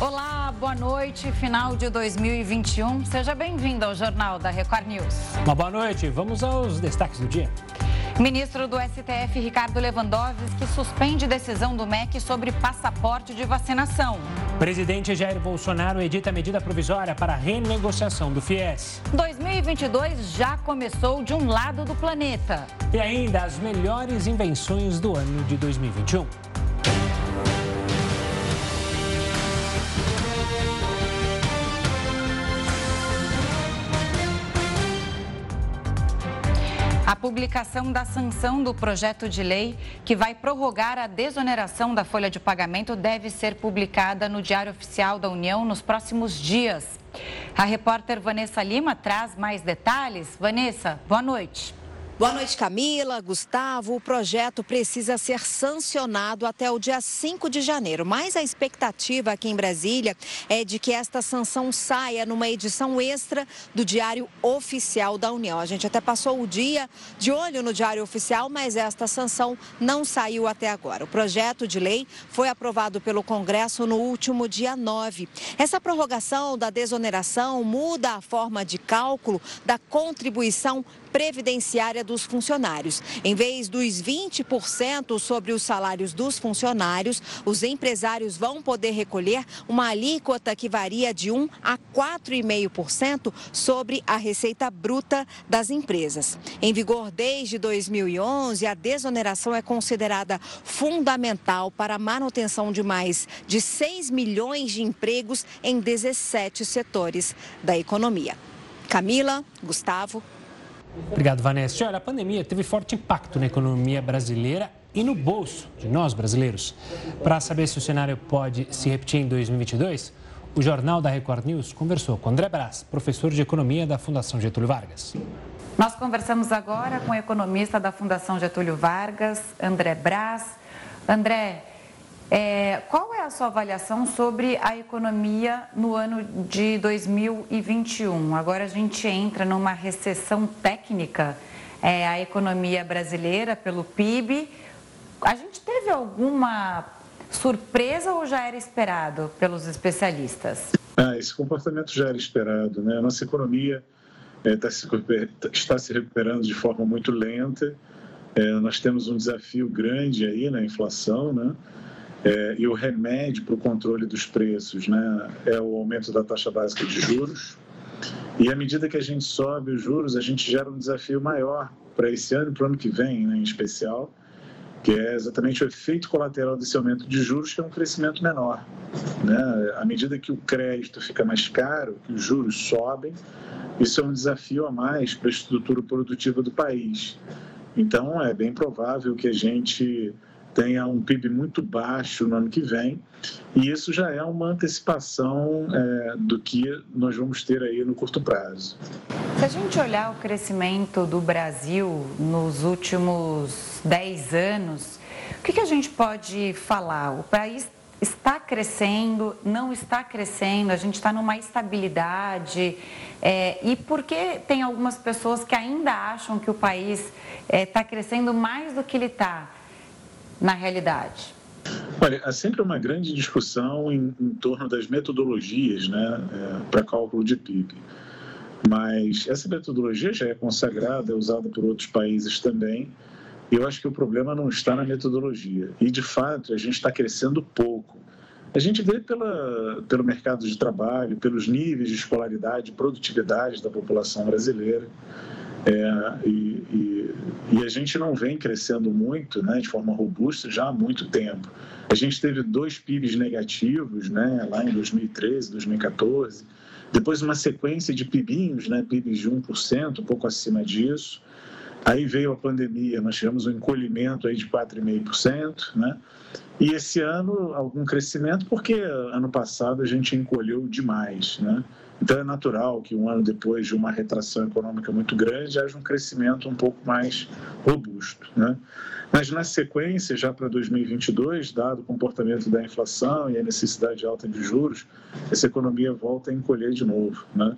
Olá, boa noite. Final de 2021. Seja bem-vindo ao Jornal da Record News. Uma boa noite. Vamos aos destaques do dia. Ministro do STF, Ricardo Lewandowski, suspende decisão do MEC sobre passaporte de vacinação. Presidente Jair Bolsonaro edita medida provisória para renegociação do FIES. 2022 já começou de um lado do planeta. E ainda as melhores invenções do ano de 2021. A publicação da sanção do projeto de lei que vai prorrogar a desoneração da folha de pagamento deve ser publicada no Diário Oficial da União nos próximos dias. A repórter Vanessa Lima traz mais detalhes. Vanessa, boa noite. Boa noite, Camila, Gustavo. O projeto precisa ser sancionado até o dia 5 de janeiro, mas a expectativa aqui em Brasília é de que esta sanção saia numa edição extra do Diário Oficial da União. A gente até passou o dia de olho no Diário Oficial, mas esta sanção não saiu até agora. O projeto de lei foi aprovado pelo Congresso no último dia 9. Essa prorrogação da desoneração muda a forma de cálculo da contribuição previdenciária dos funcionários. Em vez dos 20% sobre os salários dos funcionários, os empresários vão poder recolher uma alíquota que varia de 1 a 4,5% sobre a receita bruta das empresas. Em vigor desde 2011, a desoneração é considerada fundamental para a manutenção de mais de 6 milhões de empregos em 17 setores da economia. Camila, Gustavo, Obrigado, Vanessa. Olha, a pandemia teve forte impacto na economia brasileira e no bolso de nós brasileiros. Para saber se o cenário pode se repetir em 2022, o Jornal da Record News conversou com André Brás, professor de economia da Fundação Getúlio Vargas. Nós conversamos agora com o economista da Fundação Getúlio Vargas, André Brás. André, é, qual é a sua avaliação sobre a economia no ano de 2021? Agora a gente entra numa recessão técnica, é, a economia brasileira pelo PIB. A gente teve alguma surpresa ou já era esperado pelos especialistas? Ah, esse comportamento já era esperado. Né? A nossa economia é, tá se, está se recuperando de forma muito lenta. É, nós temos um desafio grande aí na inflação, né? É, e o remédio para o controle dos preços né, é o aumento da taxa básica de juros. E à medida que a gente sobe os juros, a gente gera um desafio maior para esse ano e para o ano que vem, né, em especial, que é exatamente o efeito colateral desse aumento de juros, que é um crescimento menor. Né? À medida que o crédito fica mais caro, que os juros sobem, isso é um desafio a mais para a estrutura produtiva do país. Então, é bem provável que a gente tenha um PIB muito baixo no ano que vem, e isso já é uma antecipação é, do que nós vamos ter aí no curto prazo. Se a gente olhar o crescimento do Brasil nos últimos 10 anos, o que, que a gente pode falar? O país está crescendo, não está crescendo, a gente está numa estabilidade. É, e por que tem algumas pessoas que ainda acham que o país está é, tá crescendo mais do que ele está? Na realidade? Olha, há sempre uma grande discussão em, em torno das metodologias né, é, para cálculo de PIB. Mas essa metodologia já é consagrada, é usada por outros países também. E eu acho que o problema não está na metodologia. E, de fato, a gente está crescendo pouco. A gente vê pela, pelo mercado de trabalho, pelos níveis de escolaridade produtividade da população brasileira. É, e, e, e, a gente não vem crescendo muito, né, de forma robusta, já há muito tempo. A gente teve dois PIBs negativos, né, lá em 2013, 2014, depois uma sequência de PIBinhos, né, PIBs de 1%, um pouco acima disso. Aí veio a pandemia, nós tivemos um encolhimento aí de 4,5%, né? E esse ano algum crescimento, porque ano passado a gente encolheu demais, né? Então é natural que um ano depois de uma retração econômica muito grande haja um crescimento um pouco mais robusto. Né? Mas na sequência, já para 2022, dado o comportamento da inflação e a necessidade alta de juros, essa economia volta a encolher de novo. Né?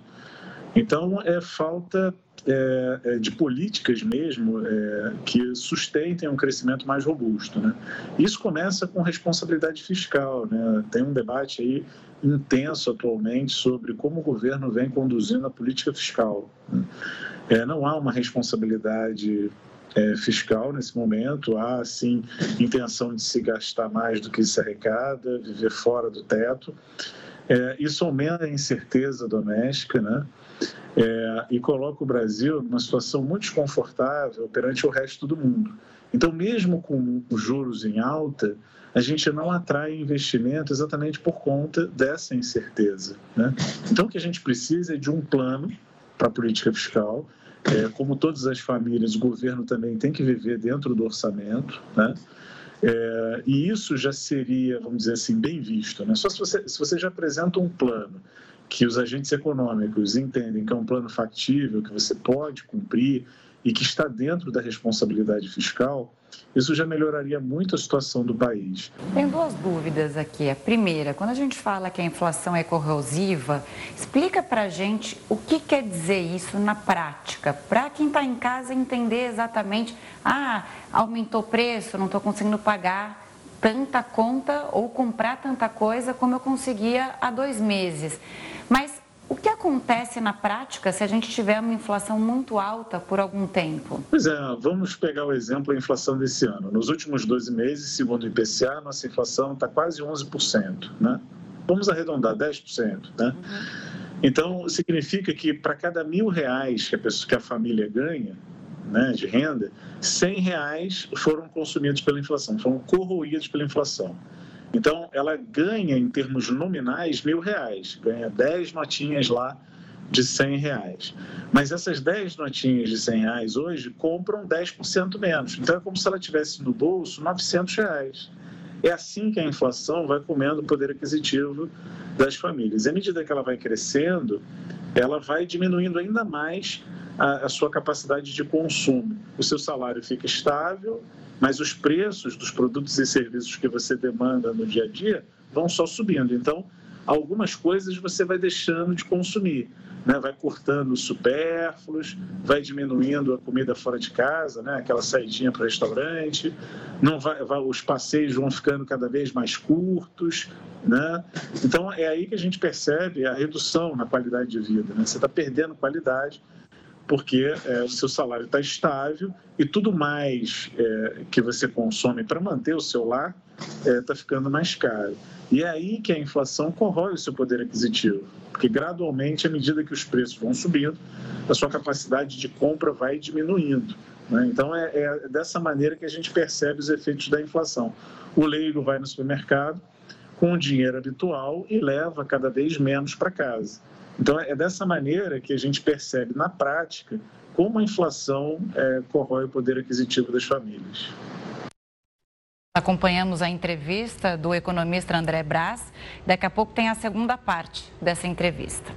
Então, é falta é, é, de políticas mesmo é, que sustentem um crescimento mais robusto. Né? Isso começa com responsabilidade fiscal. Né? Tem um debate aí intenso atualmente sobre como o governo vem conduzindo a política fiscal. Né? É, não há uma responsabilidade é, fiscal nesse momento, há sim intenção de se gastar mais do que se arrecada, viver fora do teto. É, isso aumenta a incerteza doméstica, né? É, e coloca o Brasil numa situação muito desconfortável perante o resto do mundo. Então, mesmo com os juros em alta, a gente não atrai investimento exatamente por conta dessa incerteza. Né? Então, o que a gente precisa é de um plano para a política fiscal. É, como todas as famílias, o governo também tem que viver dentro do orçamento. Né? É, e isso já seria, vamos dizer assim, bem visto. Né? Só se você, se você já apresenta um plano que os agentes econômicos entendem que é um plano factível, que você pode cumprir e que está dentro da responsabilidade fiscal, isso já melhoraria muito a situação do país. Tem duas dúvidas aqui. A primeira, quando a gente fala que a inflação é corrosiva, explica para a gente o que quer dizer isso na prática, para quem está em casa entender exatamente, ah, aumentou o preço, não estou conseguindo pagar tanta conta ou comprar tanta coisa como eu conseguia há dois meses. O que acontece na prática se a gente tiver uma inflação muito alta por algum tempo? Pois é, vamos pegar o exemplo da inflação desse ano. Nos últimos 12 meses, segundo o IPCA, nossa inflação está quase 11%, né? Vamos arredondar 10%, né? Uhum. Então, significa que para cada mil reais que a, pessoa, que a família ganha, né, de renda, 100 reais foram consumidos pela inflação, foram corroídos pela inflação. Então, ela ganha, em termos nominais, mil reais, ganha 10 notinhas lá de 100 reais. Mas essas 10 notinhas de 100 reais hoje compram 10% menos. Então, é como se ela tivesse no bolso 900 reais. É assim que a inflação vai comendo o poder aquisitivo das famílias. E à medida que ela vai crescendo, ela vai diminuindo ainda mais a, a sua capacidade de consumo. O seu salário fica estável, mas os preços dos produtos e serviços que você demanda no dia a dia vão só subindo. Então, algumas coisas você vai deixando de consumir, né? vai cortando os supérfluos, vai diminuindo a comida fora de casa, né? aquela saidinha para o restaurante, não vai, vai, os passeios vão ficando cada vez mais curtos. Né? Então, é aí que a gente percebe a redução na qualidade de vida. Né? Você está perdendo qualidade porque é, o seu salário está estável e tudo mais é, que você consome para manter o seu lar está é, tá ficando mais caro. E é aí que a inflação corrói o seu poder aquisitivo, porque gradualmente, à medida que os preços vão subindo, a sua capacidade de compra vai diminuindo. Né? Então, é, é dessa maneira que a gente percebe os efeitos da inflação. O leigo vai no supermercado com o dinheiro habitual e leva cada vez menos para casa. Então, é dessa maneira que a gente percebe na prática como a inflação é, corrói o poder aquisitivo das famílias. Acompanhamos a entrevista do economista André Braz. Daqui a pouco tem a segunda parte dessa entrevista.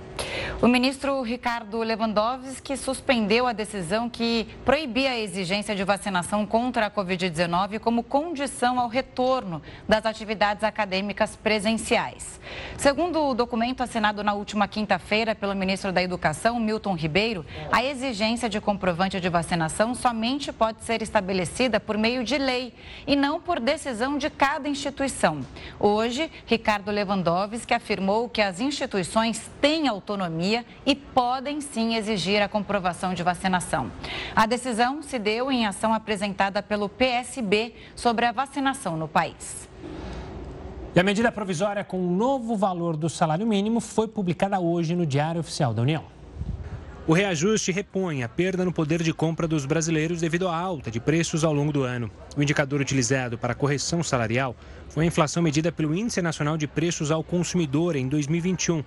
O ministro Ricardo Lewandowski suspendeu a decisão que proibia a exigência de vacinação contra a Covid-19 como condição ao retorno das atividades acadêmicas presenciais. Segundo o documento assinado na última quinta-feira pelo ministro da Educação, Milton Ribeiro, a exigência de comprovante de vacinação somente pode ser estabelecida por meio de lei e não por decisão de cada instituição. Hoje, Ricardo Lewandowski afirmou que as instituições têm autonomia e podem sim exigir a comprovação de vacinação. A decisão se deu em ação apresentada pelo PSB sobre a vacinação no país. E a medida provisória com o novo valor do salário mínimo foi publicada hoje no Diário Oficial da União. O reajuste repõe a perda no poder de compra dos brasileiros devido à alta de preços ao longo do ano. O indicador utilizado para a correção salarial foi a inflação medida pelo Índice Nacional de Preços ao Consumidor em 2021,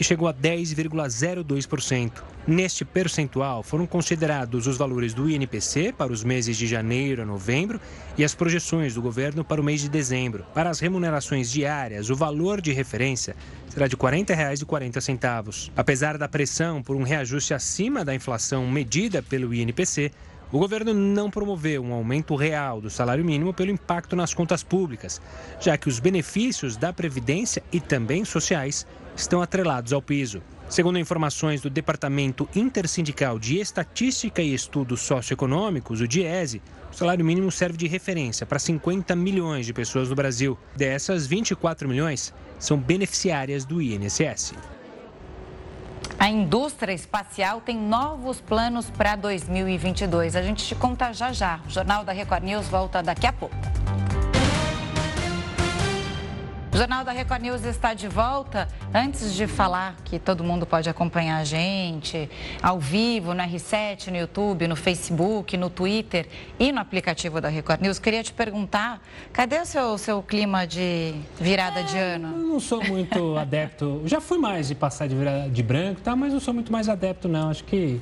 que chegou a 10,02%. Neste percentual foram considerados os valores do INPC para os meses de janeiro a novembro e as projeções do governo para o mês de dezembro. Para as remunerações diárias, o valor de referência será de R$ 40,40. Apesar da pressão por um reajuste acima da inflação medida pelo INPC, o governo não promoveu um aumento real do salário mínimo pelo impacto nas contas públicas, já que os benefícios da Previdência e também sociais estão atrelados ao piso. Segundo informações do Departamento Intersindical de Estatística e Estudos Socioeconômicos, o DIESE, o salário mínimo serve de referência para 50 milhões de pessoas no Brasil. Dessas, 24 milhões são beneficiárias do INSS. A indústria espacial tem novos planos para 2022. A gente te conta já já. O Jornal da Record News volta daqui a pouco. O Jornal da Record News está de volta. Antes de falar que todo mundo pode acompanhar a gente ao vivo no R7, no YouTube, no Facebook, no Twitter e no aplicativo da Record News, queria te perguntar: cadê o seu, seu clima de virada é, de ano? Eu não sou muito adepto. Já fui mais de passar de, virada, de branco, tá? mas não sou muito mais adepto, não. Acho que.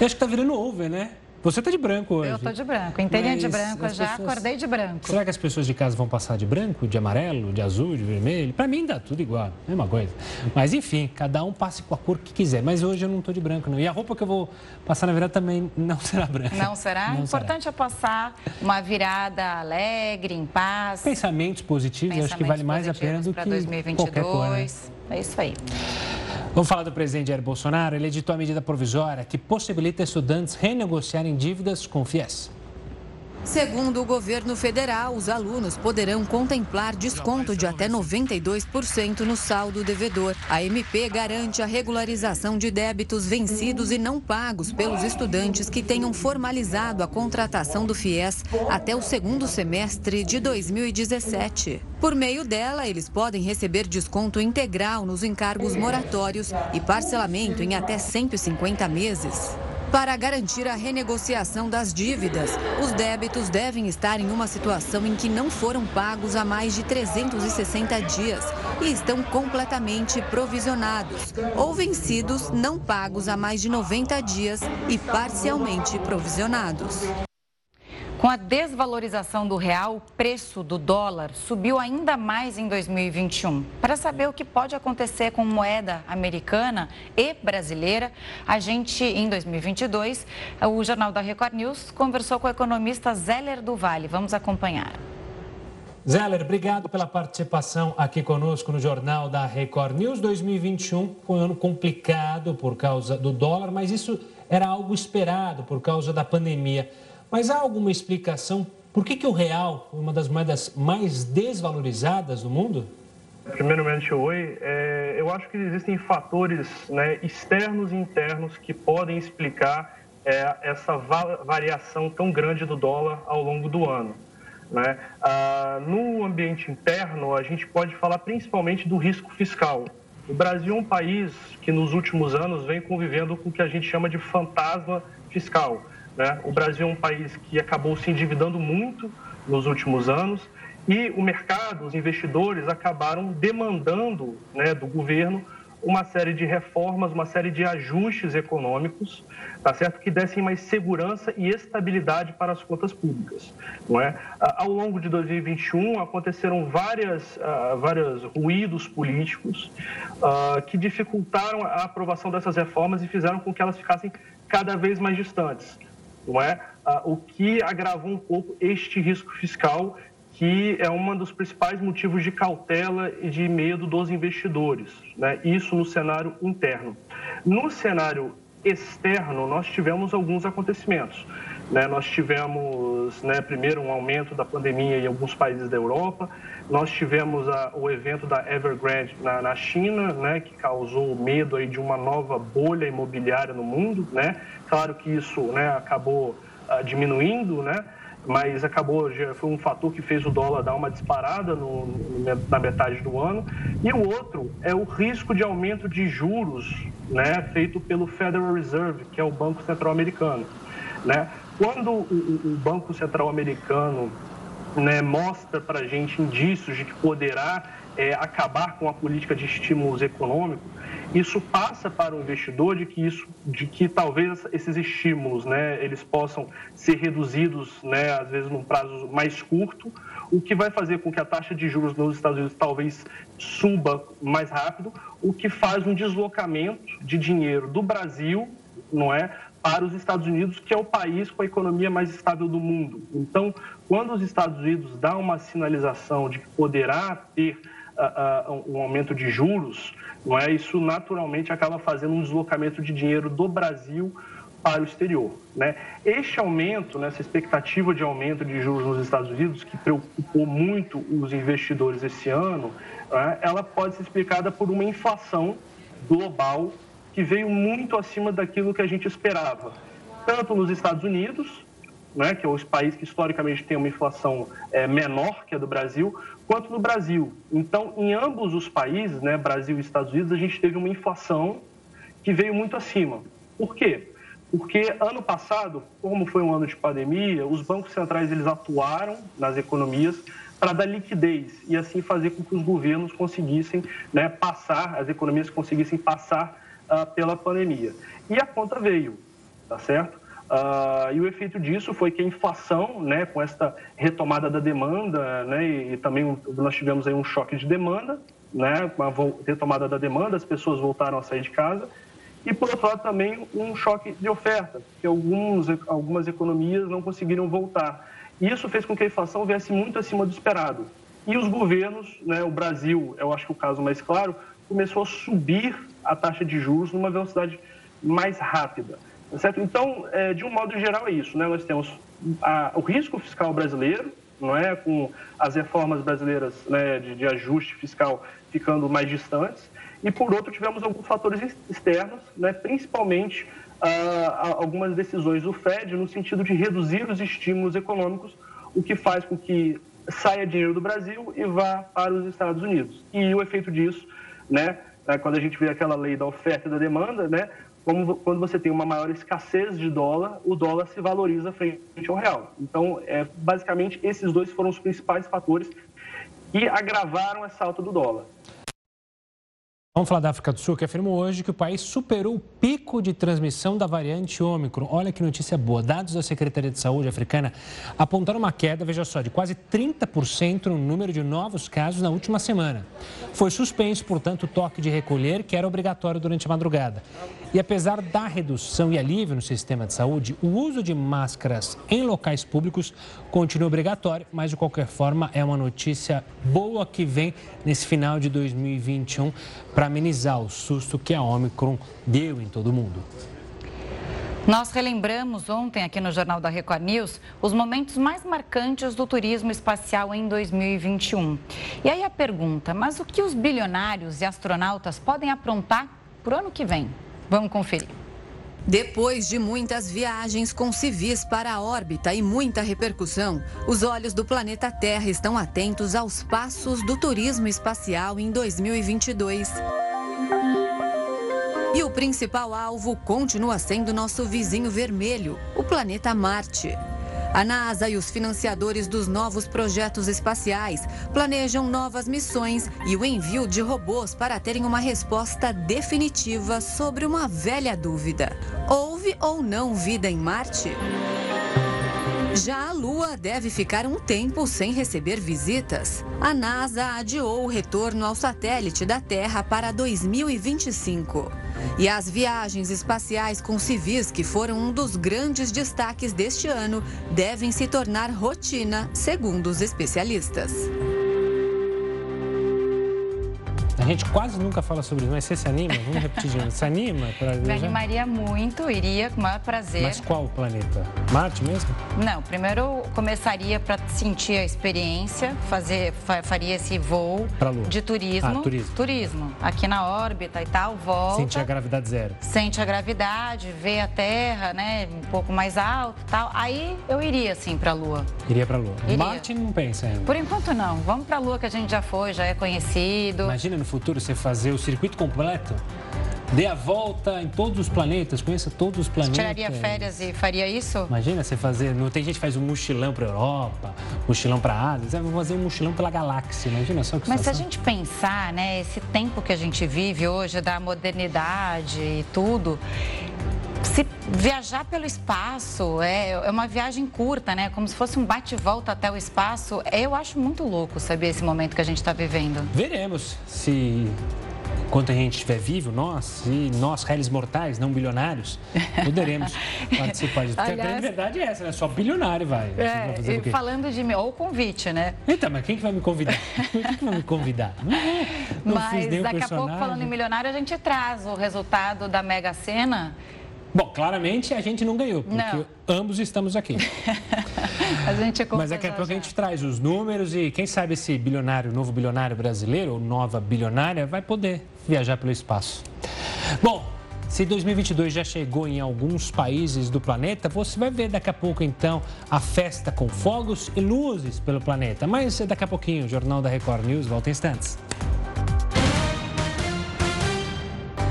Eu acho que tá virando over, né? Você está de branco hoje. Eu estou de branco. Inteirinha de branco já, pessoas... acordei de branco. Será que as pessoas de casa vão passar de branco, de amarelo, de azul, de vermelho? Para mim dá tudo igual, mesma coisa. Mas enfim, cada um passe com a cor que quiser. Mas hoje eu não estou de branco, não. E a roupa que eu vou passar na virada também não será branca. Não será? Não Importante será. é passar uma virada alegre, em paz. Pensamentos positivos, Pensamentos eu acho que vale mais a pena do que 2022. qualquer cor. Né? É isso aí. Vamos falar do presidente Jair Bolsonaro. Ele editou a medida provisória que possibilita estudantes renegociarem dívidas com o FIES. Segundo o governo federal, os alunos poderão contemplar desconto de até 92% no saldo devedor. A MP garante a regularização de débitos vencidos e não pagos pelos estudantes que tenham formalizado a contratação do FIES até o segundo semestre de 2017. Por meio dela, eles podem receber desconto integral nos encargos moratórios e parcelamento em até 150 meses. Para garantir a renegociação das dívidas, os débitos devem estar em uma situação em que não foram pagos há mais de 360 dias e estão completamente provisionados, ou vencidos não pagos há mais de 90 dias e parcialmente provisionados. Com a desvalorização do real, o preço do dólar subiu ainda mais em 2021. Para saber o que pode acontecer com moeda americana e brasileira, a gente, em 2022, o Jornal da Record News conversou com o economista Zeller do Vale. Vamos acompanhar. Zeller, obrigado pela participação aqui conosco no Jornal da Record News. 2021 foi um ano complicado por causa do dólar, mas isso era algo esperado por causa da pandemia. Mas há alguma explicação por que, que o real foi uma das moedas mais desvalorizadas do mundo? Primeiramente, oi. É, eu acho que existem fatores né, externos e internos que podem explicar é, essa va variação tão grande do dólar ao longo do ano. Né? Ah, no ambiente interno, a gente pode falar principalmente do risco fiscal. O Brasil é um país que nos últimos anos vem convivendo com o que a gente chama de fantasma fiscal. Né? O Brasil é um país que acabou se endividando muito nos últimos anos e o mercado, os investidores acabaram demandando né, do governo uma série de reformas, uma série de ajustes econômicos, tá certo, que dessem mais segurança e estabilidade para as contas públicas, não é? Ao longo de 2021 aconteceram várias, uh, vários ruídos políticos uh, que dificultaram a aprovação dessas reformas e fizeram com que elas ficassem cada vez mais distantes não é? Ah, o que agravou um pouco este risco fiscal, que é um dos principais motivos de cautela e de medo dos investidores, né? Isso no cenário interno. No cenário externo, nós tivemos alguns acontecimentos. Né? Nós tivemos, né, primeiro, um aumento da pandemia em alguns países da Europa, nós tivemos a, o evento da Evergrande na, na China, né, que causou medo aí de uma nova bolha imobiliária no mundo. Né? Claro que isso né, acabou uh, diminuindo, né? mas acabou, foi um fator que fez o dólar dar uma disparada no, na metade do ano. E o outro é o risco de aumento de juros feito pelo Federal Reserve, que é o Banco Central Americano. Né? Quando o, Banco Central Americano né, mostra para a gente indícios de que poderá é, acabar com a política de estímulos econômicos, isso passa para o investidor de que isso, de que talvez esses estímulos, né, eles possam ser reduzidos, né, às vezes num prazo mais curto, o que vai fazer com que a taxa de juros nos Estados Unidos talvez suba mais rápido, o que faz um deslocamento de dinheiro do Brasil, não é, para os Estados Unidos, que é o país com a economia mais estável do mundo. Então, quando os Estados Unidos dão uma sinalização de que poderá ter um aumento de juros, não é? Isso naturalmente acaba fazendo um deslocamento de dinheiro do Brasil para o exterior. Né? Este aumento, né, essa expectativa de aumento de juros nos Estados Unidos, que preocupou muito os investidores esse ano, né, ela pode ser explicada por uma inflação global que veio muito acima daquilo que a gente esperava, tanto nos Estados Unidos, né, que é o país que historicamente tem uma inflação é, menor que a do Brasil, quanto no Brasil. Então, em ambos os países, né, Brasil e Estados Unidos, a gente teve uma inflação que veio muito acima. Por quê? Porque ano passado, como foi um ano de pandemia, os bancos centrais eles atuaram nas economias para dar liquidez e assim fazer com que os governos conseguissem né, passar, as economias conseguissem passar uh, pela pandemia. E a conta veio, tá certo? Uh, e o efeito disso foi que a inflação, né, com esta retomada da demanda, né, e, e também nós tivemos aí um choque de demanda, né, com a retomada da demanda, as pessoas voltaram a sair de casa, e, por outro lado, também um choque de oferta, que alguns, algumas economias não conseguiram voltar. Isso fez com que a inflação viesse muito acima do esperado. E os governos, né, o Brasil, eu acho que o caso mais claro, começou a subir a taxa de juros numa velocidade mais rápida. Certo? Então, é, de um modo geral, é isso. Né? Nós temos a, o risco fiscal brasileiro, não é, com as reformas brasileiras né, de, de ajuste fiscal ficando mais distantes, e por outro tivemos alguns fatores externos, né, principalmente ah, algumas decisões do Fed no sentido de reduzir os estímulos econômicos, o que faz com que saia dinheiro do Brasil e vá para os Estados Unidos. E o efeito disso, né, é quando a gente vê aquela lei da oferta e da demanda, né, como, quando você tem uma maior escassez de dólar, o dólar se valoriza frente ao real. Então, é, basicamente, esses dois foram os principais fatores que agravaram essa alta do dólar. Vamos falar da África do Sul, que afirmou hoje que o país superou o pico de transmissão da variante Ômicron. Olha que notícia boa. Dados da Secretaria de Saúde africana apontaram uma queda, veja só, de quase 30% no número de novos casos na última semana. Foi suspenso, portanto, o toque de recolher, que era obrigatório durante a madrugada. E apesar da redução e alívio no sistema de saúde, o uso de máscaras em locais públicos continua obrigatório, mas de qualquer forma é uma notícia boa que vem nesse final de 2021 para amenizar o susto que a Omicron deu em todo o mundo. Nós relembramos ontem aqui no Jornal da Record News os momentos mais marcantes do turismo espacial em 2021. E aí a pergunta, mas o que os bilionários e astronautas podem aprontar para o ano que vem? Vamos conferir. Depois de muitas viagens com civis para a órbita e muita repercussão, os olhos do planeta Terra estão atentos aos passos do turismo espacial em 2022. E o principal alvo continua sendo nosso vizinho vermelho, o planeta Marte. A NASA e os financiadores dos novos projetos espaciais planejam novas missões e o envio de robôs para terem uma resposta definitiva sobre uma velha dúvida: houve ou não vida em Marte? Já a Lua deve ficar um tempo sem receber visitas. A NASA adiou o retorno ao satélite da Terra para 2025. E as viagens espaciais com civis, que foram um dos grandes destaques deste ano, devem se tornar rotina, segundo os especialistas gente quase nunca fala sobre isso, mas você se anima? Vamos repetir, gente. Se anima para Me animaria muito, iria com o maior prazer. Mas qual planeta? Marte mesmo? Não, primeiro começaria para sentir a experiência, fazer, faria esse voo de turismo. Ah, turismo. Turismo. Aqui na órbita e tal, volta. Sentir a gravidade zero. Sente a gravidade, vê a Terra, né, um pouco mais alto e tal. Aí eu iria, sim, para a Lua. Iria para a Lua. Iria. Marte não pensa ainda. Por enquanto não. Vamos para a Lua que a gente já foi, já é conhecido. Imagina no futuro futuro você fazer o circuito completo, dê a volta em todos os planetas, conheça todos os planetas. Você tiraria férias e faria isso? Imagina você fazer. Não tem gente que faz um mochilão para Europa, mochilão para Ásia, você vai fazer um mochilão pela galáxia. Imagina só que Mas se a gente pensar, né, esse tempo que a gente vive hoje da modernidade e tudo, se viajar pelo espaço é, é uma viagem curta, né? Como se fosse um bate-volta até o espaço. Eu acho muito louco saber esse momento que a gente está vivendo. Veremos se enquanto a gente estiver vivo, nós e nós, réis mortais, não bilionários, poderemos participar disso. Porque Aliás, a grande verdade é essa, né? Só bilionário vai. É, vai falando de mim, ou o convite, né? Então, mas quem que vai me convidar? quem que vai me convidar? Não, não mas daqui a pouco, falando em milionário, a gente traz o resultado da Mega Sena. Bom, claramente a gente não ganhou, porque não. ambos estamos aqui. a gente é Mas daqui a pouco a gente traz os números e quem sabe esse bilionário, novo bilionário brasileiro ou nova bilionária vai poder viajar pelo espaço. Bom, se 2022 já chegou em alguns países do planeta, você vai ver daqui a pouco então a festa com fogos e luzes pelo planeta. Mas daqui a pouquinho o Jornal da Record News volta em instantes.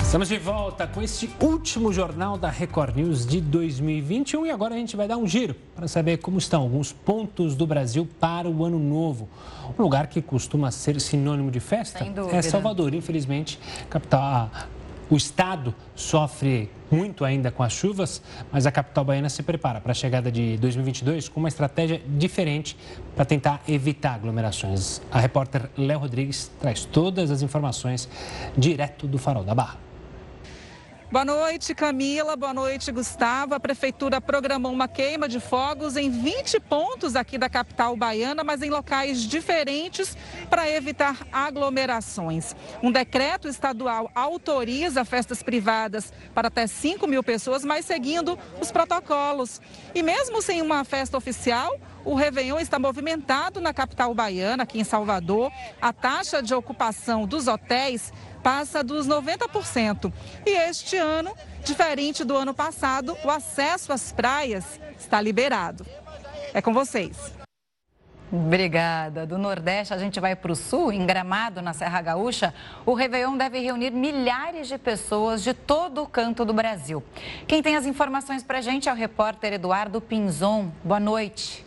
Estamos de volta com este último jornal da Record News de 2021 e agora a gente vai dar um giro para saber como estão alguns pontos do Brasil para o ano novo. Um lugar que costuma ser sinônimo de festa é Salvador, infelizmente, capital. O estado sofre muito ainda com as chuvas, mas a capital baiana se prepara para a chegada de 2022 com uma estratégia diferente para tentar evitar aglomerações. A repórter Léo Rodrigues traz todas as informações direto do Farol da Barra. Boa noite, Camila. Boa noite, Gustavo. A prefeitura programou uma queima de fogos em 20 pontos aqui da capital baiana, mas em locais diferentes para evitar aglomerações. Um decreto estadual autoriza festas privadas para até 5 mil pessoas, mas seguindo os protocolos. E mesmo sem uma festa oficial, o Réveillon está movimentado na capital baiana, aqui em Salvador. A taxa de ocupação dos hotéis passa dos 90%. E este ano, diferente do ano passado, o acesso às praias está liberado. É com vocês. Obrigada. Do Nordeste, a gente vai para o Sul, em Gramado, na Serra Gaúcha. O Réveillon deve reunir milhares de pessoas de todo o canto do Brasil. Quem tem as informações para a gente é o repórter Eduardo Pinzon. Boa noite.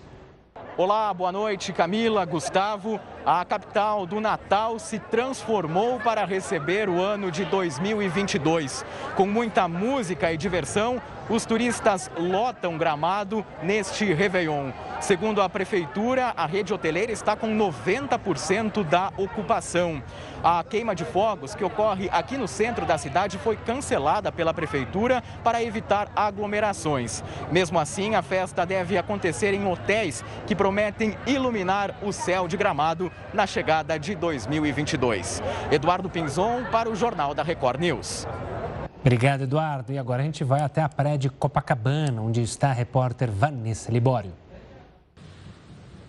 Olá, boa noite, Camila, Gustavo. A capital do Natal se transformou para receber o ano de 2022. Com muita música e diversão, os turistas lotam Gramado neste Réveillon. Segundo a prefeitura, a rede hoteleira está com 90% da ocupação. A queima de fogos que ocorre aqui no centro da cidade foi cancelada pela prefeitura para evitar aglomerações. Mesmo assim, a festa deve acontecer em hotéis que prometem iluminar o céu de Gramado na chegada de 2022. Eduardo Pinzon para o Jornal da Record News. Obrigado, Eduardo. E agora a gente vai até a praia de Copacabana, onde está a repórter Vanessa Libório.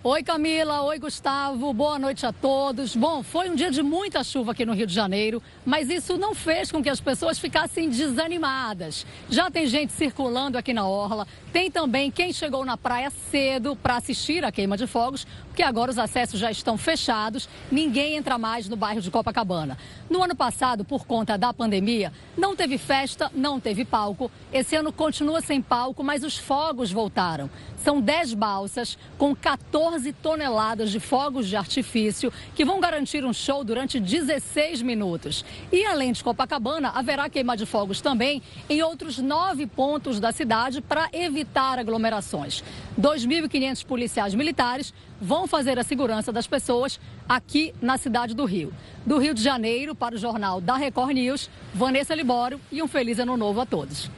Oi Camila, oi Gustavo, boa noite a todos. Bom, foi um dia de muita chuva aqui no Rio de Janeiro, mas isso não fez com que as pessoas ficassem desanimadas. Já tem gente circulando aqui na Orla, tem também quem chegou na praia cedo para assistir a queima de fogos, porque agora os acessos já estão fechados, ninguém entra mais no bairro de Copacabana. No ano passado, por conta da pandemia, não teve festa, não teve palco. Esse ano continua sem palco, mas os fogos voltaram. São 10 balsas com 14 toneladas de fogos de artifício que vão garantir um show durante 16 minutos. E além de Copacabana, haverá queima de fogos também em outros nove pontos da cidade para evitar aglomerações. 2.500 policiais militares vão fazer a segurança das pessoas aqui na cidade do Rio. Do Rio de Janeiro, para o jornal da Record News, Vanessa Libório e um feliz ano novo a todos.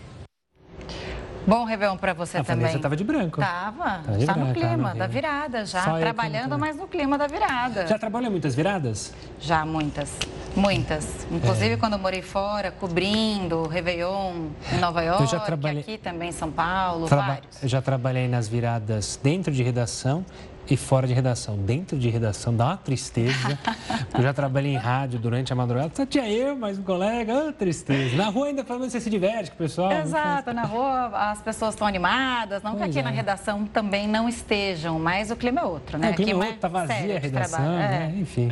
Bom Réveillon para você a também. Você estava de branco. Tava. Tava Está no clima no da virada já. Só trabalhando, mas no clima da virada. Já trabalhou muitas viradas? Já, muitas. Muitas. Inclusive é. quando eu morei fora, cobrindo Réveillon em Nova York, eu já trabalhei... aqui também em São Paulo, Traba... vários. Eu já trabalhei nas viradas dentro de redação e fora de redação. Dentro de redação dá uma tristeza. eu já trabalhei em rádio durante a madrugada, só tinha eu, mais um colega, oh, tristeza. Na rua ainda pelo menos você se diverte com o pessoal. Exato, na rua as pessoas estão animadas, não pois que aqui é. na redação também não estejam, mas o clima é outro, né? É, o clima é outro, tá vazia a redação, né? enfim.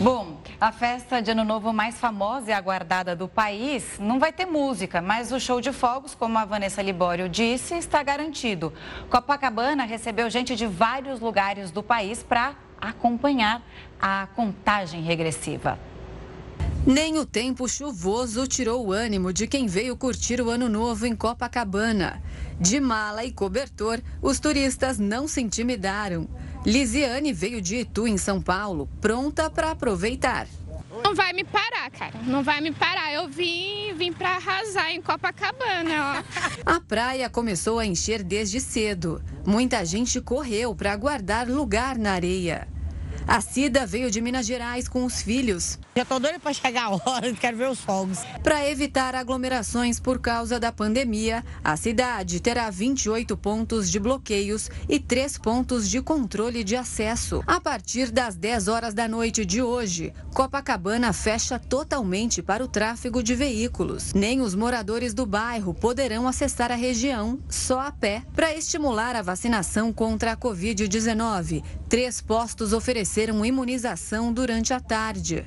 Bom, a festa de Ano Novo mais famosa e aguardada do país não vai ter música, mas o show de fogos, como a Vanessa Libório disse, está garantido. Copacabana recebeu gente de vários lugares do país para acompanhar a contagem regressiva. Nem o tempo chuvoso tirou o ânimo de quem veio curtir o ano novo em Copacabana. De mala e cobertor, os turistas não se intimidaram. Lisiane veio de Itu, em São Paulo, pronta para aproveitar. Não vai me parar, cara. não vai me parar. Eu vim, vim para arrasar em Copacabana, ó. A praia começou a encher desde cedo. Muita gente correu para guardar lugar na areia. A Cida veio de Minas Gerais com os filhos. Já tô doida para chegar a hora, quero ver os fogos. Para evitar aglomerações por causa da pandemia, a cidade terá 28 pontos de bloqueios e 3 pontos de controle de acesso. A partir das 10 horas da noite de hoje, Copacabana fecha totalmente para o tráfego de veículos. Nem os moradores do bairro poderão acessar a região só a pé. Para estimular a vacinação contra a Covid-19, três postos ofereceram imunização durante a tarde.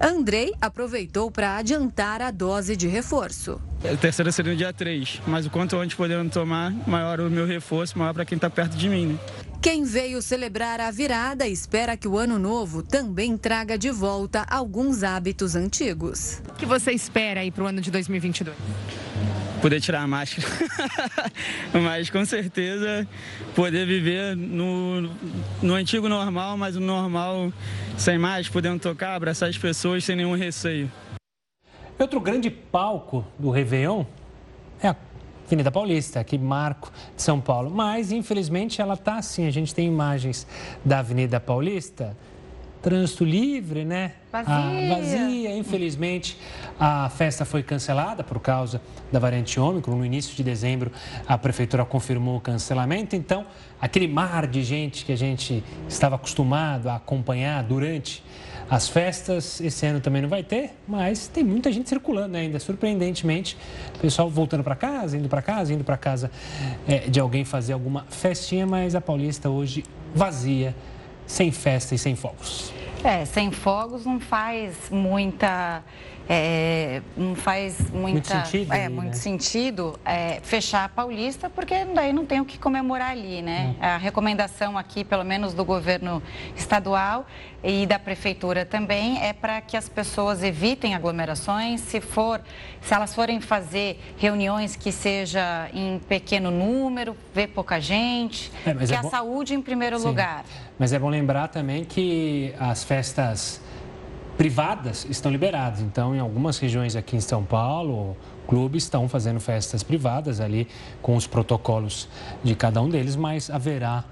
Andrei aproveitou para adiantar a dose de reforço. A terceira seria no dia 3, mas o quanto antes podendo tomar, maior o meu reforço, maior para quem está perto de mim. Né? Quem veio celebrar a virada espera que o ano novo também traga de volta alguns hábitos antigos. O que você espera aí para o ano de 2022? Poder tirar a máscara. mas com certeza poder viver no, no antigo normal, mas o normal sem mais, podendo tocar, abraçar as pessoas sem nenhum receio. Outro grande palco do Réveillon é a Avenida Paulista, aqui Marco de São Paulo. Mas, infelizmente, ela está assim. A gente tem imagens da Avenida Paulista trânsito livre, né? Vazia. Ah, vazia. Infelizmente, a festa foi cancelada por causa da variante Ômicron. No início de dezembro, a prefeitura confirmou o cancelamento. Então, aquele mar de gente que a gente estava acostumado a acompanhar durante as festas, esse ano também não vai ter, mas tem muita gente circulando ainda, surpreendentemente. O pessoal voltando para casa, indo para casa, indo para casa é, de alguém fazer alguma festinha, mas a Paulista hoje vazia sem festa e sem fogos. É, sem fogos não faz muita. É, não faz muita, muito sentido, é, muito né? sentido é, fechar a Paulista, porque daí não tem o que comemorar ali, né? Hum. A recomendação aqui, pelo menos do governo estadual, e da prefeitura também é para que as pessoas evitem aglomerações. Se for, se elas forem fazer reuniões que seja em pequeno número, ver pouca gente, é, que é a bom... saúde em primeiro Sim. lugar. Mas é bom lembrar também que as festas privadas estão liberadas. Então, em algumas regiões aqui em São Paulo, clubes estão fazendo festas privadas ali com os protocolos de cada um deles, mas haverá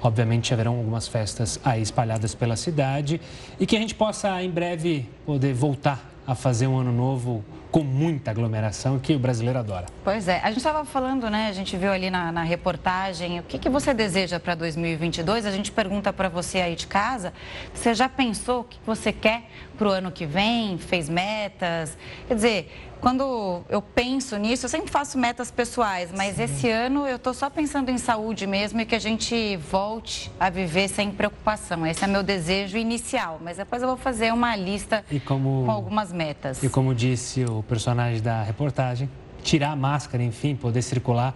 Obviamente haverão algumas festas aí espalhadas pela cidade e que a gente possa em breve poder voltar a fazer um ano novo com muita aglomeração que o brasileiro adora. Pois é, a gente estava falando, né? A gente viu ali na, na reportagem o que, que você deseja para 2022. A gente pergunta para você aí de casa, você já pensou o que você quer para o ano que vem? Fez metas? Quer dizer, quando eu penso nisso, eu sempre faço metas pessoais, mas Sim. esse ano eu estou só pensando em saúde mesmo e que a gente volte a viver sem preocupação. Esse é meu desejo inicial, mas depois eu vou fazer uma lista como, com algumas metas. E como disse o personagem da reportagem, tirar a máscara, enfim, poder circular,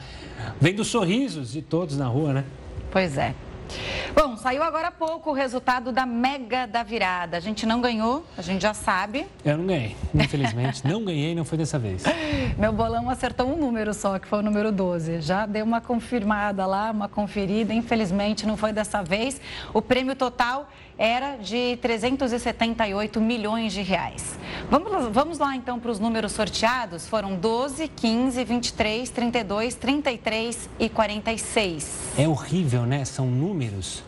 vendo os sorrisos de todos na rua, né? Pois é. Bom, saiu agora há pouco o resultado da Mega da Virada. A gente não ganhou, a gente já sabe. Eu não ganhei, infelizmente. não ganhei, não foi dessa vez. Meu bolão acertou um número só, que foi o número 12. Já deu uma confirmada lá, uma conferida. Infelizmente, não foi dessa vez. O prêmio total era de 378 milhões de reais. Vamos, vamos lá então para os números sorteados. Foram 12, 15, 23, 32, 33 e 46. É horrível, né? São números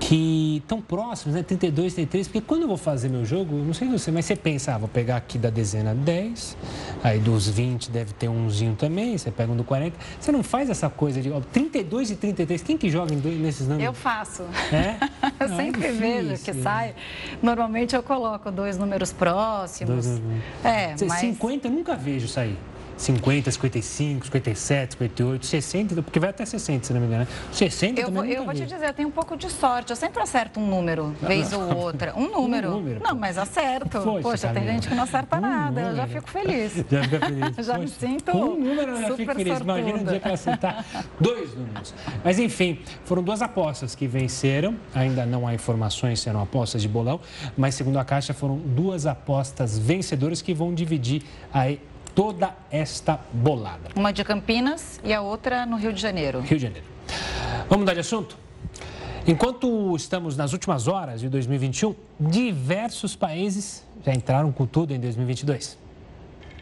que estão próximos, né? 32, 33, porque quando eu vou fazer meu jogo, não sei você, mas você pensa, ah, vou pegar aqui da dezena 10, aí dos 20 deve ter umzinho também, você pega um do 40. Você não faz essa coisa de ó, 32 e 33, quem que joga nesses números? Eu faço. É? eu não, é sempre é vejo que sai. Normalmente eu coloco dois números próximos. Dois, é, mas... 50 eu nunca vejo sair. 50, 55, 57, 58, 60, porque vai até 60, se não me engano. 60 eu também vou, Eu vou te dizer, eu tenho um pouco de sorte. Eu sempre acerto um número, vez ou outra. Um número. Um número não, mas acerto. Poxa, Poxa tem gente que não acerta um nada. Número. Eu já fico feliz. Já fica feliz. já Poxa, me sinto Um número eu já fico feliz. Sortuda. Imagina um dia que eu acertar dois números. Mas enfim, foram duas apostas que venceram. Ainda não há informações se eram apostas de bolão, mas segundo a Caixa foram duas apostas vencedoras que vão dividir aí toda esta bolada. Uma de Campinas e a outra no Rio de Janeiro. Rio de Janeiro. Vamos mudar de assunto? Enquanto estamos nas últimas horas de 2021, diversos países já entraram com tudo em 2022.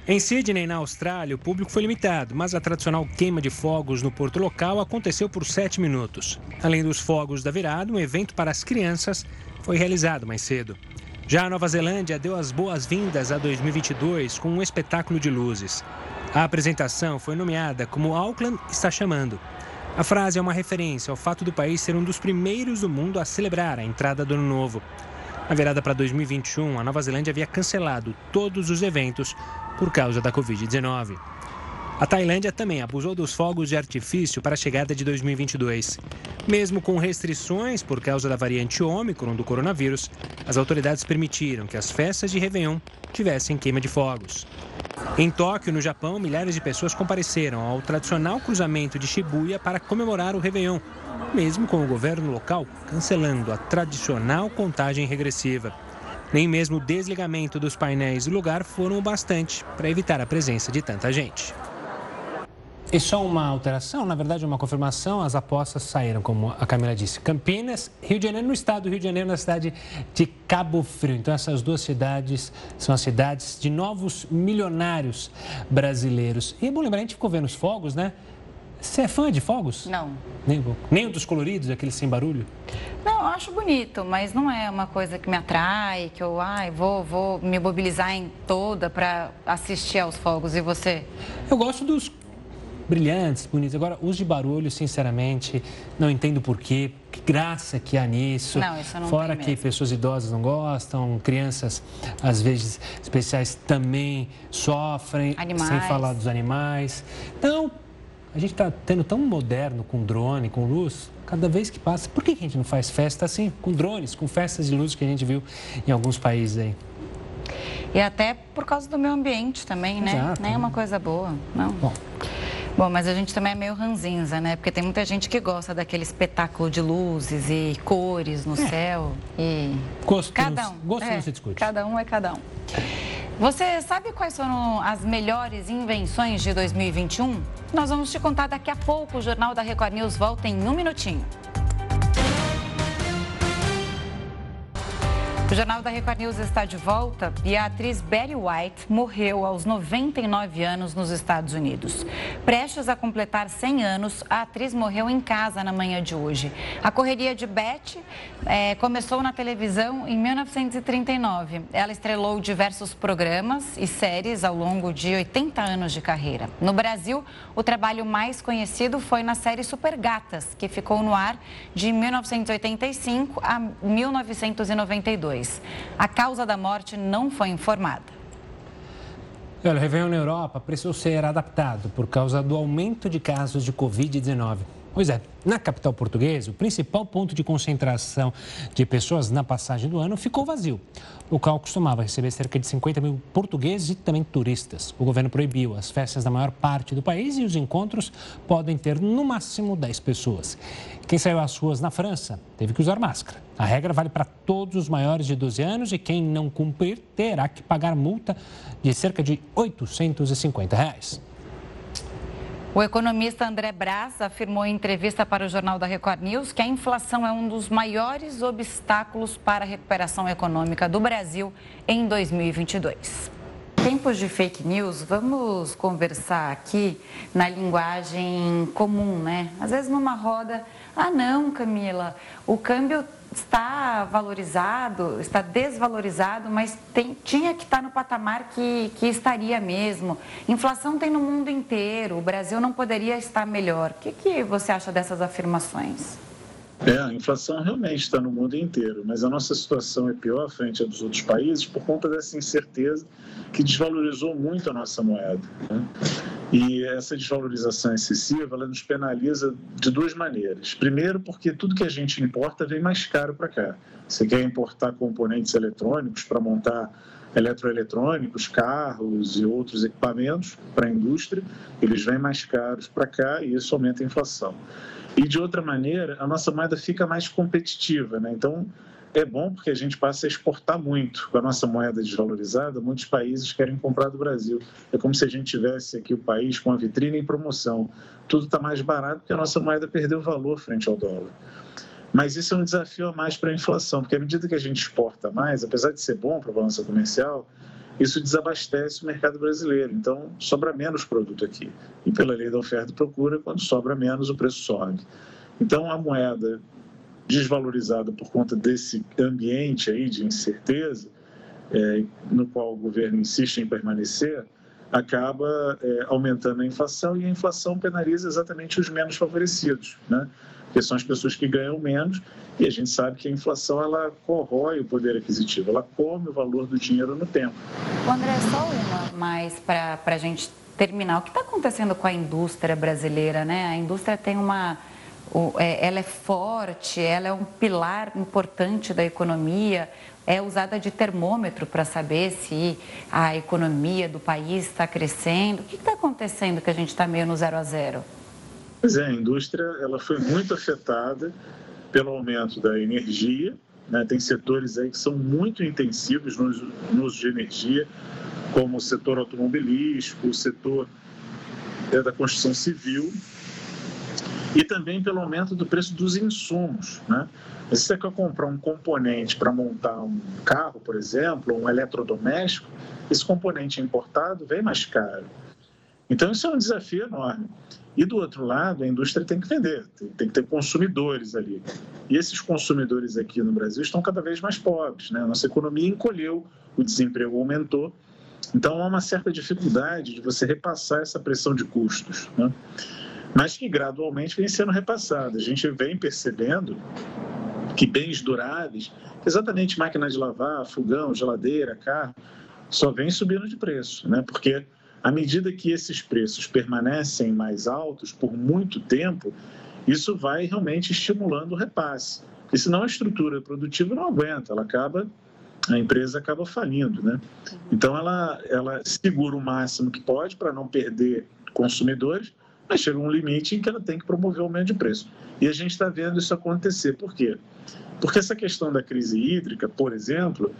Em Sydney, na Austrália, o público foi limitado, mas a tradicional queima de fogos no porto local aconteceu por sete minutos. Além dos fogos da virada, um evento para as crianças foi realizado mais cedo. Já a Nova Zelândia deu as boas-vindas a 2022 com um espetáculo de luzes. A apresentação foi nomeada como Auckland está chamando. A frase é uma referência ao fato do país ser um dos primeiros do mundo a celebrar a entrada do Ano Novo. Na virada para 2021, a Nova Zelândia havia cancelado todos os eventos por causa da Covid-19. A Tailândia também abusou dos fogos de artifício para a chegada de 2022. Mesmo com restrições por causa da variante Ômicron do coronavírus, as autoridades permitiram que as festas de Réveillon tivessem queima de fogos. Em Tóquio, no Japão, milhares de pessoas compareceram ao tradicional cruzamento de Shibuya para comemorar o Réveillon, mesmo com o governo local cancelando a tradicional contagem regressiva. Nem mesmo o desligamento dos painéis do lugar foram o bastante para evitar a presença de tanta gente. E só uma alteração, na verdade uma confirmação, as apostas saíram, como a Camila disse. Campinas, Rio de Janeiro no estado do Rio de Janeiro, na cidade de Cabo Frio. Então essas duas cidades são as cidades de novos milionários brasileiros. E é bom lembrar, a gente ficou vendo os fogos, né? Você é fã de fogos? Não. Nem, nem dos coloridos, aqueles sem barulho? Não, eu acho bonito, mas não é uma coisa que me atrai, que eu ai, vou, vou me mobilizar em toda para assistir aos fogos. E você? Eu gosto dos brilhantes, bonitos. Agora, os de barulho, sinceramente, não entendo porquê. Que graça que há nisso. Não, isso não Fora que mesmo. pessoas idosas não gostam, crianças, às vezes, especiais também sofrem. Animais. Sem falar dos animais. Então, a gente está tendo tão moderno com drone, com luz, cada vez que passa. Por que que a gente não faz festa assim, com drones, com festas de luz que a gente viu em alguns países aí? E até por causa do meio ambiente também, né? Exato. Nem é uma coisa boa, não. Bom. Bom, mas a gente também é meio ranzinza, né? Porque tem muita gente que gosta daquele espetáculo de luzes e cores no céu. E Gosto, cada um. gosto é, não se discute. Cada um é cada um. Você sabe quais foram as melhores invenções de 2021? Nós vamos te contar daqui a pouco. O Jornal da Record News volta em um minutinho. Jornal da Record News está de volta e a atriz Betty White morreu aos 99 anos nos Estados Unidos. Prestes a completar 100 anos, a atriz morreu em casa na manhã de hoje. A correria de Betty eh, começou na televisão em 1939. Ela estrelou diversos programas e séries ao longo de 80 anos de carreira. No Brasil, o trabalho mais conhecido foi na série Super Gatas, que ficou no ar de 1985 a 1992. A causa da morte não foi informada. O Réveillon na Europa precisou ser adaptado por causa do aumento de casos de Covid-19. Pois é, na capital portuguesa, o principal ponto de concentração de pessoas na passagem do ano ficou vazio. O local costumava receber cerca de 50 mil portugueses e também turistas. O governo proibiu as festas da maior parte do país e os encontros podem ter no máximo 10 pessoas. Quem saiu às ruas na França teve que usar máscara. A regra vale para todos os maiores de 12 anos e quem não cumprir terá que pagar multa de cerca de 850 reais. O economista André Braz afirmou em entrevista para o Jornal da Record News que a inflação é um dos maiores obstáculos para a recuperação econômica do Brasil em 2022. Tempos de fake news, vamos conversar aqui na linguagem comum, né? Às vezes numa roda, ah não, Camila, o câmbio está valorizado, está desvalorizado, mas tem, tinha que estar no patamar que, que estaria mesmo. Inflação tem no mundo inteiro, o Brasil não poderia estar melhor. O que, que você acha dessas afirmações? É, a inflação realmente está no mundo inteiro, mas a nossa situação é pior frente a dos outros países por conta dessa incerteza que desvalorizou muito a nossa moeda. Né? E essa desvalorização excessiva, ela nos penaliza de duas maneiras. Primeiro, porque tudo que a gente importa vem mais caro para cá. Você quer importar componentes eletrônicos para montar eletroeletrônicos, carros e outros equipamentos para a indústria, eles vêm mais caros para cá e isso aumenta a inflação. E de outra maneira, a nossa moeda fica mais competitiva, né? Então, é bom porque a gente passa a exportar muito. Com a nossa moeda desvalorizada, muitos países querem comprar do Brasil. É como se a gente tivesse aqui o país com a vitrine em promoção. Tudo está mais barato porque a nossa moeda perdeu valor frente ao dólar. Mas isso é um desafio a mais para a inflação, porque à medida que a gente exporta mais, apesar de ser bom para a balança comercial, isso desabastece o mercado brasileiro. Então, sobra menos produto aqui. E pela lei da oferta e procura, quando sobra menos, o preço sobe. Então, a moeda desvalorizada por conta desse ambiente aí de incerteza, é, no qual o governo insiste em permanecer, acaba é, aumentando a inflação e a inflação penaliza exatamente os menos favorecidos, né? Porque são as pessoas que ganham menos e a gente sabe que a inflação ela corrói o poder aquisitivo, ela come o valor do dinheiro no tempo. O André, só uma mais para a gente terminar. O que está acontecendo com a indústria brasileira, né? A indústria tem uma é, ela é forte, ela é um pilar importante da economia, é usada de termômetro para saber se a economia do país está crescendo. O que está acontecendo que a gente está meio no zero a zero? Pois é, a indústria ela foi muito afetada pelo aumento da energia. Né? Tem setores aí que são muito intensivos no, uso de energia, como o setor automobilístico, o setor é, da construção civil e também pelo aumento do preço dos insumos. Né? Se você quer comprar um componente para montar um carro, por exemplo, um eletrodoméstico, esse componente importado vem mais caro. Então, isso é um desafio enorme. E do outro lado, a indústria tem que vender, tem, que ter consumidores ali. E esses consumidores aqui no Brasil estão cada vez mais pobres. Né? A nossa economia encolheu, o desemprego aumentou. Então, há uma certa dificuldade de você repassar essa pressão de custos. Né? Mas que gradualmente vem sendo repassada. A gente vem percebendo que bens duráveis, exatamente máquina de lavar, fogão, geladeira, carro, só vem subindo de preço, né? Porque à medida que esses preços permanecem mais altos por muito tempo, isso vai realmente estimulando o repasse. Porque senão a estrutura produtiva não aguenta, ela acaba a empresa acaba falindo, né? Então ela ela segura o máximo que pode para não perder consumidores, mas chega um limite em que ela tem que promover o aumento de preço. E a gente está vendo isso acontecer. Por quê? Porque essa questão da crise hídrica, por exemplo,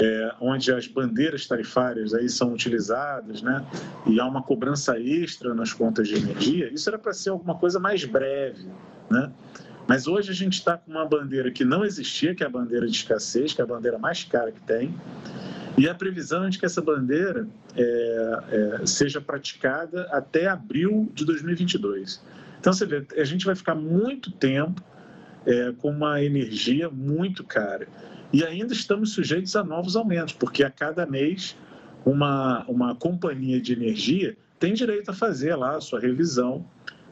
é, onde as bandeiras tarifárias aí são utilizadas, né, e há uma cobrança extra nas contas de energia, isso era para ser alguma coisa mais breve, né? Mas hoje a gente está com uma bandeira que não existia, que é a bandeira de escassez, que é a bandeira mais cara que tem, e a previsão é de que essa bandeira é, é, seja praticada até abril de 2022. Então, você vê, a gente vai ficar muito tempo é, com uma energia muito cara. E ainda estamos sujeitos a novos aumentos, porque a cada mês uma, uma companhia de energia tem direito a fazer lá a sua revisão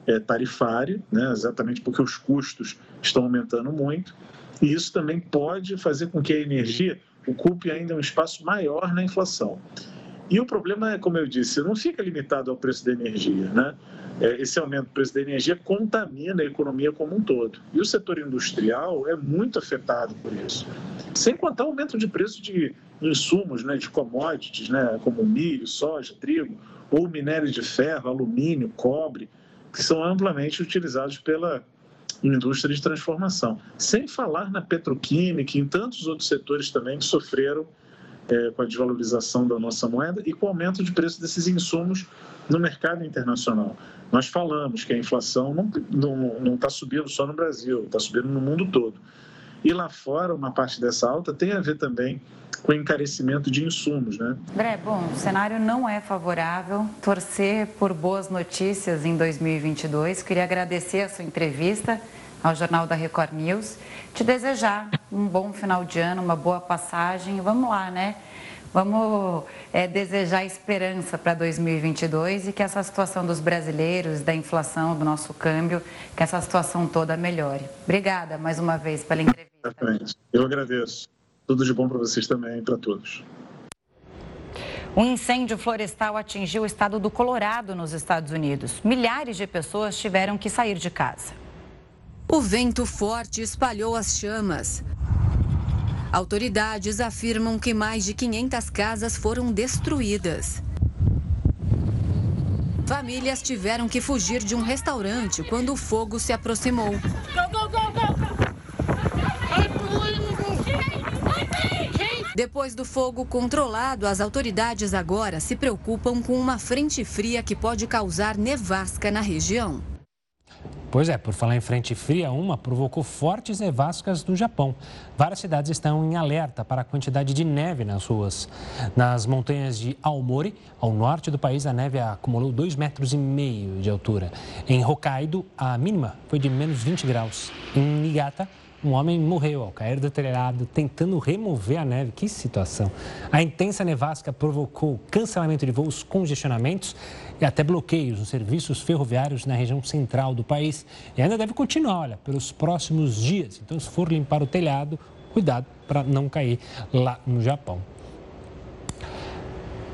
é, tarifária, né, exatamente porque os custos estão aumentando muito. E isso também pode fazer com que a energia ocupe ainda um espaço maior na inflação. E o problema é, como eu disse, não fica limitado ao preço da energia, né? É, esse aumento do preço da energia contamina a economia como um todo. E o setor industrial é muito afetado por isso. Sem contar o aumento de preço de insumos, né, de commodities, né, como milho, soja, trigo, ou minério de ferro, alumínio, cobre, que são amplamente utilizados pela indústria de transformação. Sem falar na petroquímica e em tantos outros setores também que sofreram é, com a desvalorização da nossa moeda e com o aumento de preço desses insumos no mercado internacional. Nós falamos que a inflação não está tá subindo só no Brasil, está subindo no mundo todo. E lá fora, uma parte dessa alta tem a ver também com o encarecimento de insumos, né? André, bom, o cenário não é favorável. Torcer por boas notícias em 2022. Queria agradecer a sua entrevista ao Jornal da Record News. Te desejar um bom final de ano, uma boa passagem. Vamos lá, né? Vamos é, desejar esperança para 2022 e que essa situação dos brasileiros, da inflação, do nosso câmbio, que essa situação toda melhore. Obrigada mais uma vez pela entrevista. Exatamente. Eu agradeço. Tudo de bom para vocês também e para todos. Um incêndio florestal atingiu o estado do Colorado, nos Estados Unidos. Milhares de pessoas tiveram que sair de casa. O vento forte espalhou as chamas. Autoridades afirmam que mais de 500 casas foram destruídas. Famílias tiveram que fugir de um restaurante quando o fogo se aproximou. Depois do fogo controlado, as autoridades agora se preocupam com uma frente fria que pode causar nevasca na região. Pois é, por falar em frente fria, uma provocou fortes nevascas no Japão. Várias cidades estão em alerta para a quantidade de neve nas ruas. Nas montanhas de Aomori, ao norte do país, a neve acumulou 2,5 metros e meio de altura. Em Hokkaido, a mínima foi de menos 20 graus. Em Niigata, um homem morreu ao cair do telhado tentando remover a neve. Que situação! A intensa nevasca provocou cancelamento de voos, congestionamentos e até bloqueios nos serviços ferroviários na região central do país. E ainda deve continuar, olha, pelos próximos dias. Então, se for limpar o telhado, cuidado para não cair lá no Japão.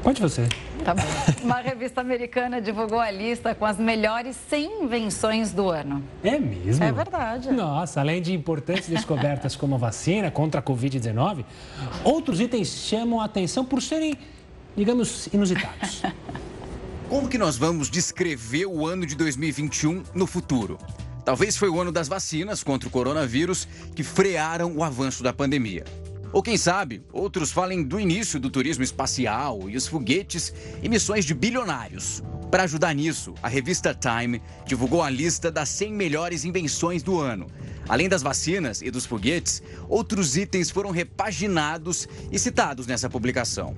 Pode você. Tá bom. Uma revista americana divulgou a lista com as melhores 100 invenções do ano. É mesmo? É verdade. Nossa, além de importantes descobertas como a vacina contra a Covid-19, outros itens chamam a atenção por serem, digamos, inusitados. Como que nós vamos descrever o ano de 2021 no futuro? Talvez foi o ano das vacinas contra o coronavírus que frearam o avanço da pandemia. Ou quem sabe, outros falem do início do turismo espacial e os foguetes e missões de bilionários. Para ajudar nisso, a revista Time divulgou a lista das 100 melhores invenções do ano. Além das vacinas e dos foguetes, outros itens foram repaginados e citados nessa publicação.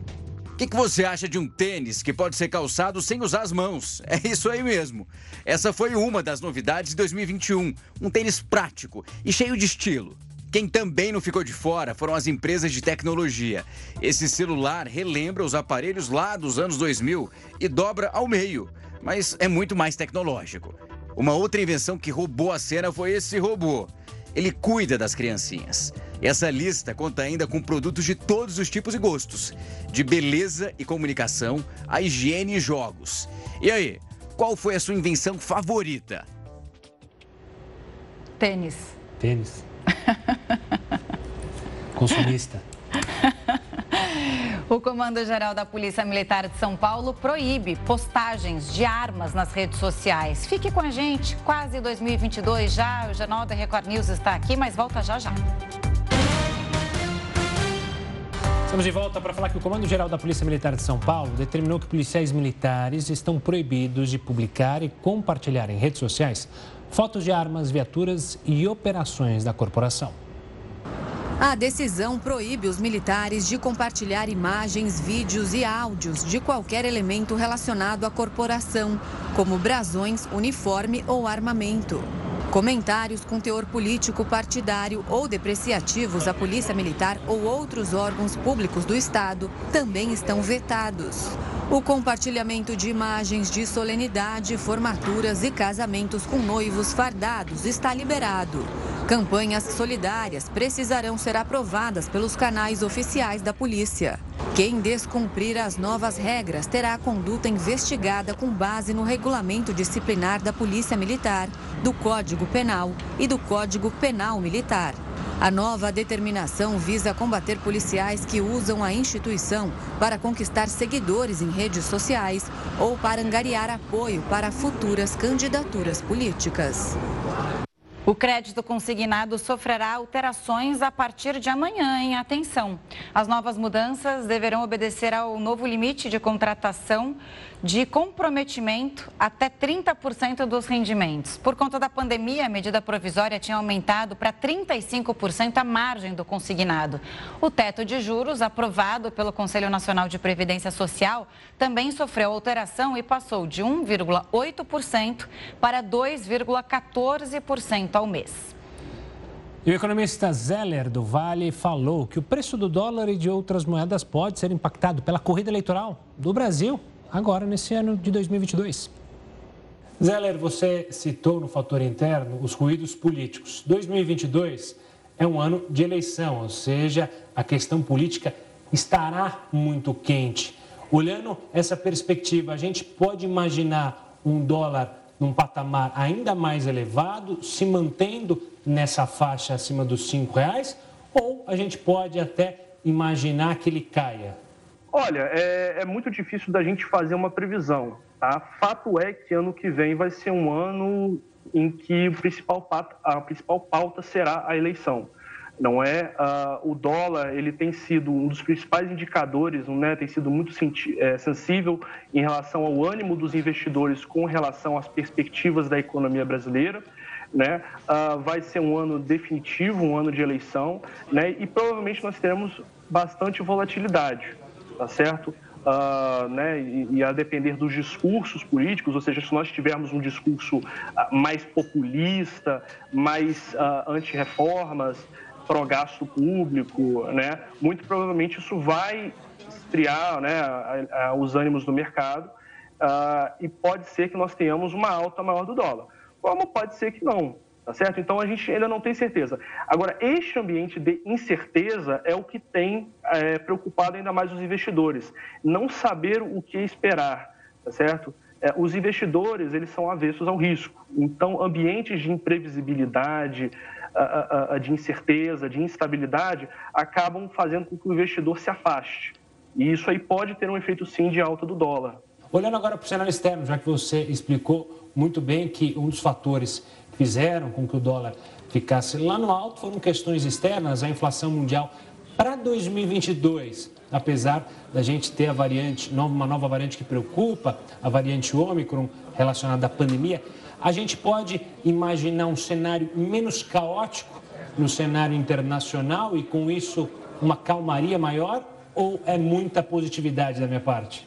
O que, que, você acha de um tênis que pode ser calçado sem usar as mãos? É isso aí mesmo. Essa foi uma das novidades de 2021. Um tênis prático e cheio de estilo. Quem também não ficou de fora foram as empresas de tecnologia. Esse celular relembra os aparelhos lá dos anos 2000 e dobra ao meio, mas é muito mais tecnológico. Uma outra invenção que roubou a cena foi esse robô. Ele cuida das criancinhas. Essa lista conta ainda com produtos de todos os tipos e gostos, de beleza e comunicação a higiene e jogos. E aí, qual foi a sua invenção favorita? Tênis. Tênis. Consumista. O Comando-Geral da Polícia Militar de São Paulo proíbe postagens de armas nas redes sociais. Fique com a gente, quase 2022 já. O Jornal da Record News está aqui, mas volta já já. Estamos de volta para falar que o Comando-Geral da Polícia Militar de São Paulo determinou que policiais militares estão proibidos de publicar e compartilhar em redes sociais fotos de armas, viaturas e operações da corporação. A decisão proíbe os militares de compartilhar imagens, vídeos e áudios de qualquer elemento relacionado à corporação, como brasões, uniforme ou armamento. Comentários com teor político partidário ou depreciativos à Polícia Militar ou outros órgãos públicos do Estado também estão vetados. O compartilhamento de imagens de solenidade, formaturas e casamentos com noivos fardados está liberado. Campanhas solidárias precisarão ser aprovadas pelos canais oficiais da polícia. Quem descumprir as novas regras terá a conduta investigada com base no regulamento disciplinar da Polícia Militar, do Código Penal e do Código Penal Militar. A nova determinação visa combater policiais que usam a instituição para conquistar seguidores em redes sociais ou para angariar apoio para futuras candidaturas políticas. O crédito consignado sofrerá alterações a partir de amanhã, em atenção. As novas mudanças deverão obedecer ao novo limite de contratação de comprometimento até 30% dos rendimentos. Por conta da pandemia, a medida provisória tinha aumentado para 35% a margem do consignado. O teto de juros, aprovado pelo Conselho Nacional de Previdência Social, também sofreu alteração e passou de 1,8% para 2,14% ao mês. E o economista Zeller do Vale falou que o preço do dólar e de outras moedas pode ser impactado pela corrida eleitoral do Brasil agora nesse ano de 2022. Zeller, você citou no fator interno os ruídos políticos. 2022 é um ano de eleição, ou seja, a questão política estará muito quente. Olhando essa perspectiva, a gente pode imaginar um dólar num patamar ainda mais elevado, se mantendo nessa faixa acima dos cinco reais, ou a gente pode até imaginar que ele caia? Olha, é, é, muito difícil da gente fazer uma previsão. Tá? Fato é que ano que vem vai ser um ano em que o principal, a principal pauta será a eleição. Não é uh, o dólar ele tem sido um dos principais indicadores, né, tem sido muito é, sensível em relação ao ânimo dos investidores com relação às perspectivas da economia brasileira. né? Uh, vai ser um ano definitivo, um ano de eleição, né? E provavelmente nós teremos bastante volatilidade, tá certo? Uh, né, e, a depender dos discursos políticos, ou seja, se nós tivermos um discurso uh, mais populista, mais uh, anti-reformas, pró-gasto público, né, muito provavelmente isso vai esfriar né, a, a, os ânimos do mercado e pode ser que nós tenhamos uma alta maior do dólar. Como pode ser que não. Tá certo? Então a gente ainda não tem certeza. Agora, este ambiente de incerteza é o que tem é, preocupado ainda mais os investidores. Não saber o que esperar, tá certo? É, os investidores, eles são avessos ao risco. Então, ambientes de imprevisibilidade, de incerteza, de instabilidade, acabam fazendo com que o investidor se afaste. E isso aí pode ter um efeito, sim, de alta do dólar. Olhando agora para o cenário externo, já que você explicou muito bem que um dos fatores fizeram com que o dólar ficasse lá no alto foram questões externas, a inflação mundial para 2022, apesar da gente ter a variante, uma nova variante que preocupa, a variante Ômicron relacionada à pandemia, a gente pode imaginar um cenário menos caótico no cenário internacional e com isso uma calmaria maior ou é muita positividade da minha parte?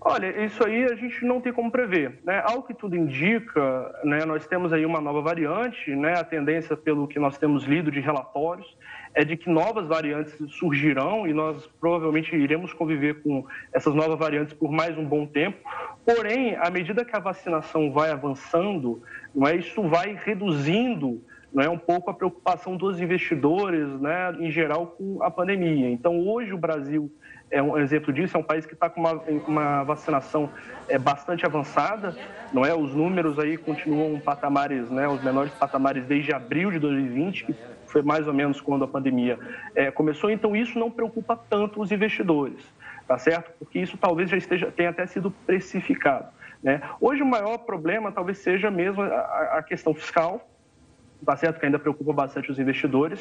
Olha, isso aí a gente não tem como prever. Né? Ao que tudo indica, né, nós temos aí uma nova variante, né? a tendência, pelo que nós temos lido de relatórios, é de que novas variantes surgirão e nós provavelmente iremos conviver com essas novas variantes por mais um bom tempo. Porém, à medida que a vacinação vai avançando, não é, isso vai reduzindo não é um pouco a preocupação dos investidores, né, em geral, com a pandemia. Então, hoje o Brasil é um exemplo disso, é um país que está com uma, uma vacinação é, bastante avançada, não é? Os números aí continuam patamares, né, os menores patamares desde abril de 2020, que foi mais ou menos quando a pandemia é, começou, então isso não preocupa tanto os investidores, tá certo? Porque isso talvez já esteja, tenha até sido precificado. Né? Hoje o maior problema talvez seja mesmo a, a questão fiscal, tá certo? Que ainda preocupa bastante os investidores.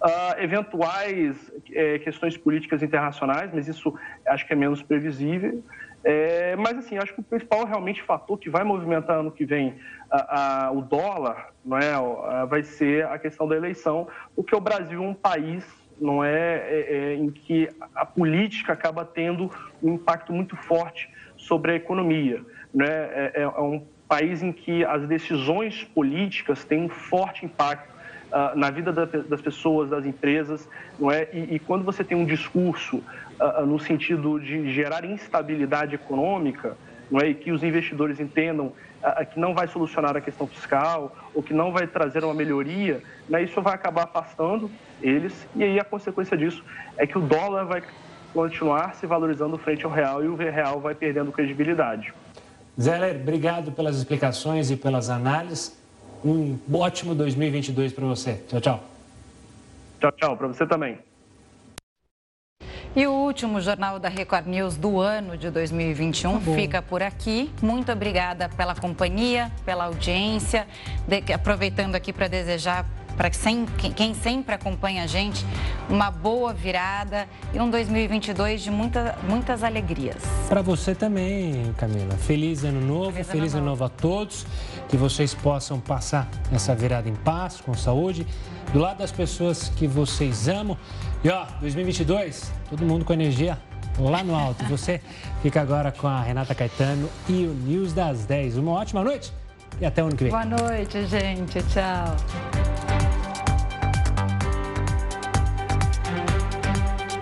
Uh, eventuais é, questões políticas internacionais, mas isso acho que é menos previsível. É, mas, assim, acho que o principal realmente fator que vai movimentar ano que vem a, a, o dólar não é, a, vai ser a questão da eleição, porque o Brasil é um país não é, é, é, em que a política acaba tendo um impacto muito forte sobre a economia. Né? É, é, é um país em que as decisões políticas têm um forte impacto uh, na vida da, das pessoas, das empresas, não é? E, e quando você tem um discurso uh, no sentido de gerar instabilidade econômica, não é? E que os investidores entendam uh, que não vai solucionar a questão fiscal ou que não vai trazer uma melhoria, né? Isso vai acabar afastando eles e aí a consequência disso é que o dólar vai continuar se valorizando frente ao real e o real vai perdendo credibilidade. Zeller, obrigado pelas explicações e pelas análises. Um ótimo 2022 para você. Tchau, tchau. Tchau, tchau. Para você também. E o último Jornal da Record News do ano de 2021 tá fica por aqui. Muito obrigada pela companhia, pela audiência. De... aproveitando aqui para desejar para quem sempre acompanha a gente, uma boa virada e um 2022 de muita, muitas alegrias. Para você também, Camila. Feliz ano novo, feliz, feliz ano, novo. ano novo a todos. Que vocês possam passar essa virada em paz, com saúde, do lado das pessoas que vocês amam. E ó, 2022, todo mundo com energia lá no alto. Você fica agora com a Renata Caetano e o News das 10. Uma ótima noite e até o ano que vem. Boa noite, gente. Tchau.